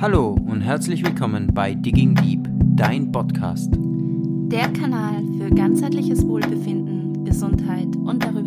Hallo und herzlich willkommen bei Digging Deep, dein Podcast. Der Kanal für ganzheitliches Wohlbefinden, Gesundheit und darüber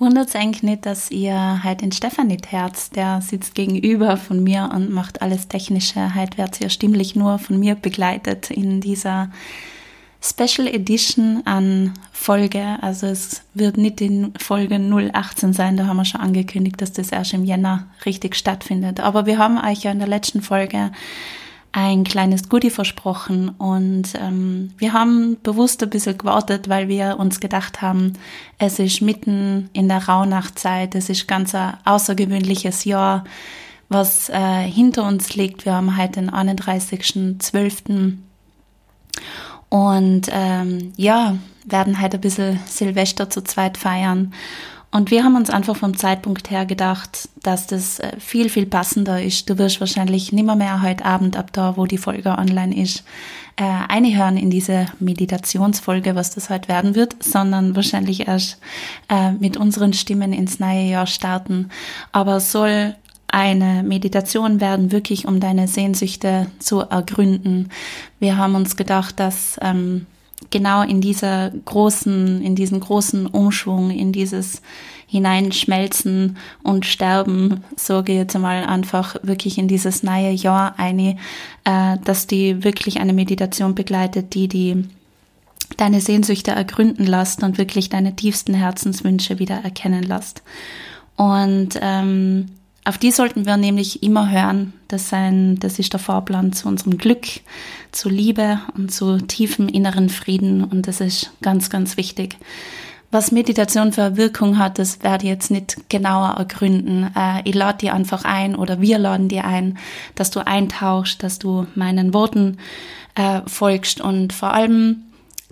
Wundert eigentlich nicht, dass ihr heute den Stefan nicht herzt. Der sitzt gegenüber von mir und macht alles Technische. Heute wird ihr stimmlich nur von mir begleitet in dieser Special Edition an Folge. Also es wird nicht in Folge 018 sein, da haben wir schon angekündigt, dass das erst im Jänner richtig stattfindet. Aber wir haben euch ja in der letzten Folge ein kleines Goodie versprochen und ähm, wir haben bewusst ein bisschen gewartet, weil wir uns gedacht haben, es ist mitten in der Rauhnachtzeit, es ist ganz ein außergewöhnliches Jahr, was äh, hinter uns liegt. Wir haben heute den 31.12. Und ähm, ja, werden heute ein bisschen Silvester zu zweit feiern. Und wir haben uns einfach vom Zeitpunkt her gedacht, dass das äh, viel, viel passender ist. Du wirst wahrscheinlich nimmer mehr heute Abend ab da, wo die Folge online ist, äh, einhören in diese Meditationsfolge, was das heute werden wird, sondern wahrscheinlich erst äh, mit unseren Stimmen ins neue Jahr starten. Aber soll eine Meditation werden, wirklich um deine Sehnsüchte zu ergründen. Wir haben uns gedacht, dass ähm, genau in dieser großen, in diesen großen Umschwung, in dieses Hineinschmelzen und Sterben, sage ich jetzt mal einfach wirklich in dieses neue Jahr eine, äh, dass die wirklich eine Meditation begleitet, die die deine Sehnsüchte ergründen lässt und wirklich deine tiefsten Herzenswünsche wieder erkennen lässt. Und ähm, auf die sollten wir nämlich immer hören. Das, sein, das ist der Fahrplan zu unserem Glück, zu Liebe und zu tiefem inneren Frieden. Und das ist ganz, ganz wichtig. Was Meditation für eine Wirkung hat, das werde ich jetzt nicht genauer ergründen. Äh, ich lade dir einfach ein oder wir laden dir ein, dass du eintauchst, dass du meinen Worten äh, folgst und vor allem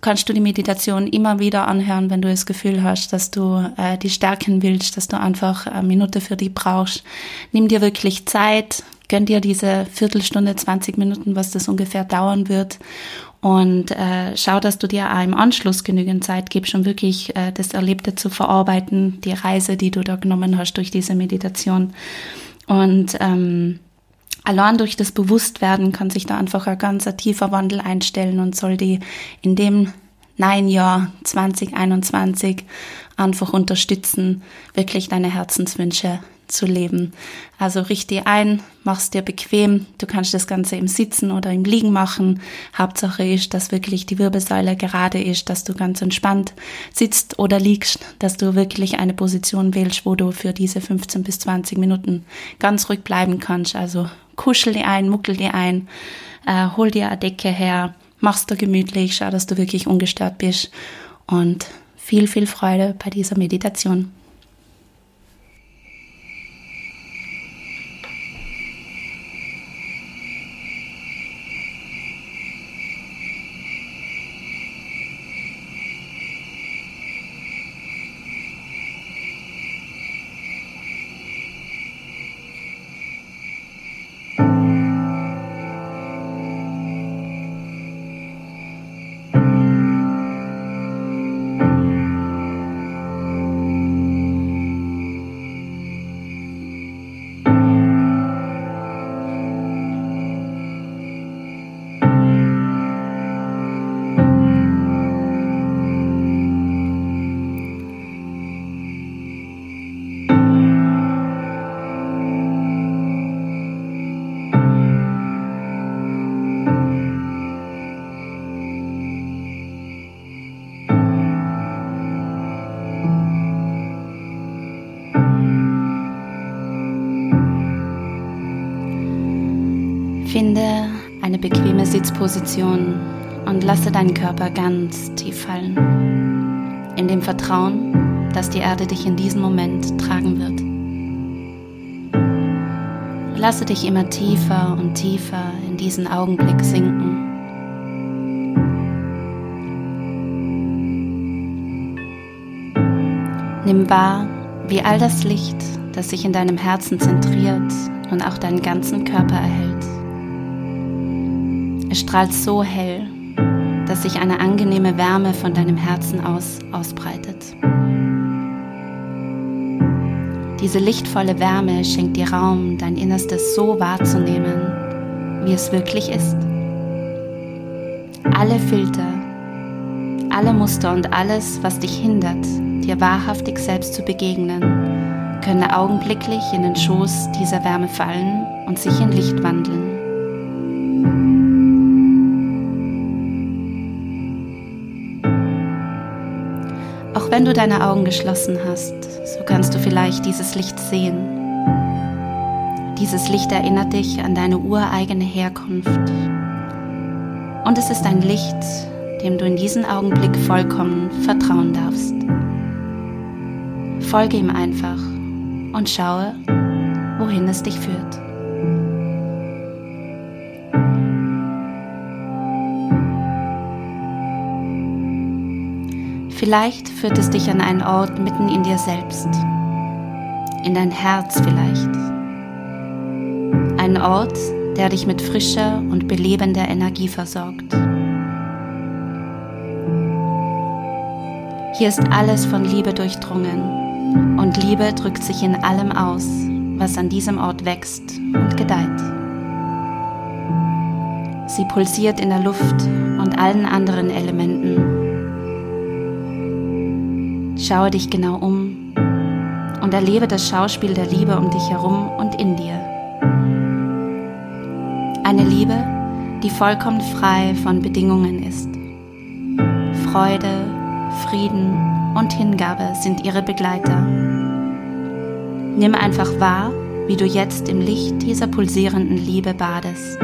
kannst du die Meditation immer wieder anhören, wenn du das Gefühl hast, dass du äh, die stärken willst, dass du einfach eine Minute für die brauchst. Nimm dir wirklich Zeit, gönn dir diese Viertelstunde, 20 Minuten, was das ungefähr dauern wird. Und äh, schau, dass du dir auch im Anschluss genügend Zeit gibst, um wirklich äh, das Erlebte zu verarbeiten, die Reise, die du da genommen hast durch diese Meditation. Und ähm, allein durch das Bewusstwerden kann sich da einfach ein ganz tiefer Wandel einstellen und soll die in dem neuen Jahr 2021 einfach unterstützen, wirklich deine Herzenswünsche zu leben. Also richte ein, mach's dir bequem. Du kannst das Ganze im Sitzen oder im Liegen machen. Hauptsache ist, dass wirklich die Wirbelsäule gerade ist, dass du ganz entspannt sitzt oder liegst, dass du wirklich eine Position wählst, wo du für diese 15 bis 20 Minuten ganz ruhig bleiben kannst. Also kuschel dir ein, muckel dir ein, äh, hol dir eine Decke her, mach's dir gemütlich, schau, dass du wirklich ungestört bist und viel, viel Freude bei dieser Meditation. Finde eine bequeme Sitzposition und lasse deinen Körper ganz tief fallen. In dem Vertrauen, dass die Erde dich in diesem Moment tragen wird. Lasse dich immer tiefer und tiefer in diesen Augenblick sinken. Nimm wahr, wie all das Licht, das sich in deinem Herzen zentriert, nun auch deinen ganzen Körper erhält. Es strahlt so hell, dass sich eine angenehme Wärme von deinem Herzen aus ausbreitet. Diese lichtvolle Wärme schenkt dir Raum, dein Innerstes so wahrzunehmen, wie es wirklich ist. Alle Filter, alle Muster und alles, was dich hindert, dir wahrhaftig selbst zu begegnen, können augenblicklich in den Schoß dieser Wärme fallen und sich in Licht wandeln. Auch wenn du deine Augen geschlossen hast, so kannst du vielleicht dieses Licht sehen. Dieses Licht erinnert dich an deine ureigene Herkunft. Und es ist ein Licht, dem du in diesem Augenblick vollkommen vertrauen darfst. Folge ihm einfach und schaue, wohin es dich führt. Vielleicht führt es dich an einen Ort mitten in dir selbst, in dein Herz vielleicht. Ein Ort, der dich mit frischer und belebender Energie versorgt. Hier ist alles von Liebe durchdrungen und Liebe drückt sich in allem aus, was an diesem Ort wächst und gedeiht. Sie pulsiert in der Luft und allen anderen Elementen. Schaue dich genau um und erlebe das Schauspiel der Liebe um dich herum und in dir. Eine Liebe, die vollkommen frei von Bedingungen ist. Freude, Frieden und Hingabe sind ihre Begleiter. Nimm einfach wahr, wie du jetzt im Licht dieser pulsierenden Liebe badest.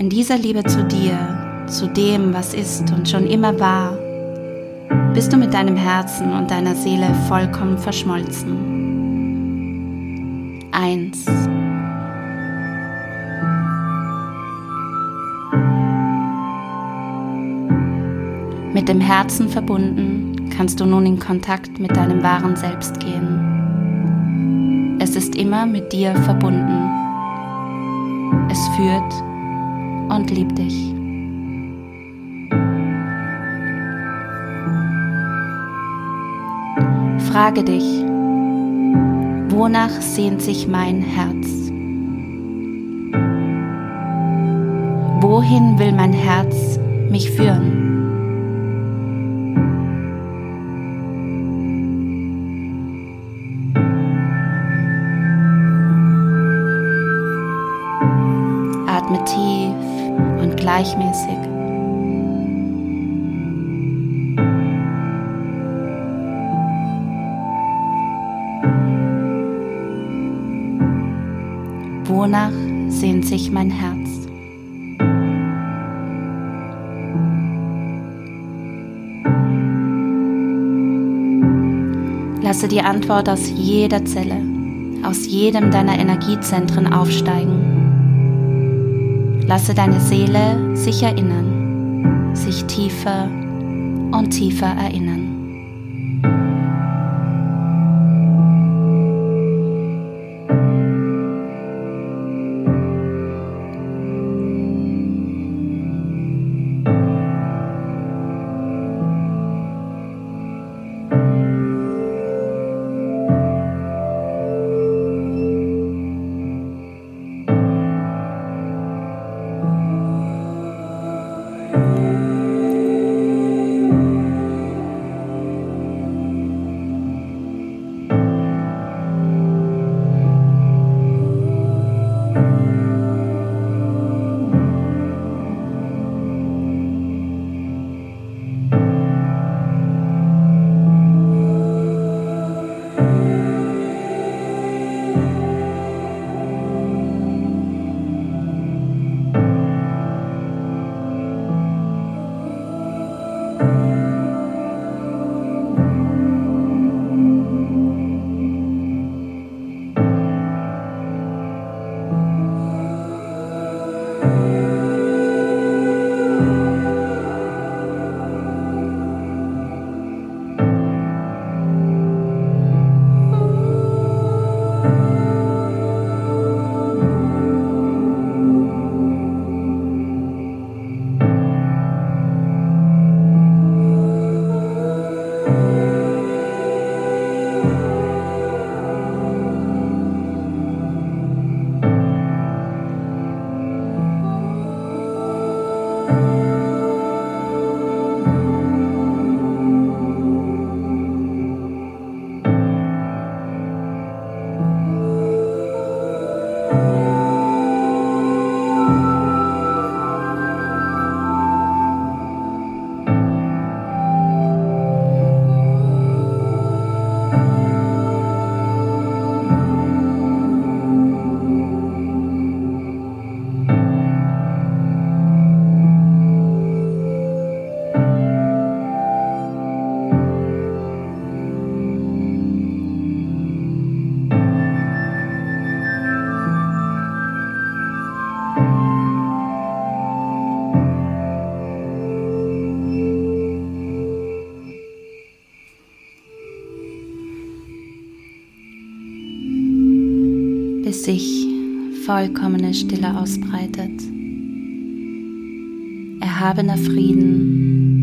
In dieser Liebe zu dir, zu dem, was ist und schon immer war, bist du mit deinem Herzen und deiner Seele vollkommen verschmolzen. Eins. Mit dem Herzen verbunden kannst du nun in Kontakt mit deinem wahren Selbst gehen. Es ist immer mit dir verbunden. Es führt und liebt dich. Frage dich, wonach sehnt sich mein Herz? Wohin will mein Herz mich führen? Gleichmäßig. Wonach sehnt sich mein Herz? Lasse die Antwort aus jeder Zelle, aus jedem deiner Energiezentren aufsteigen Lasse deine Seele sich erinnern, sich tiefer und tiefer erinnern. Bis sich vollkommene Stille ausbreitet. Erhabener Frieden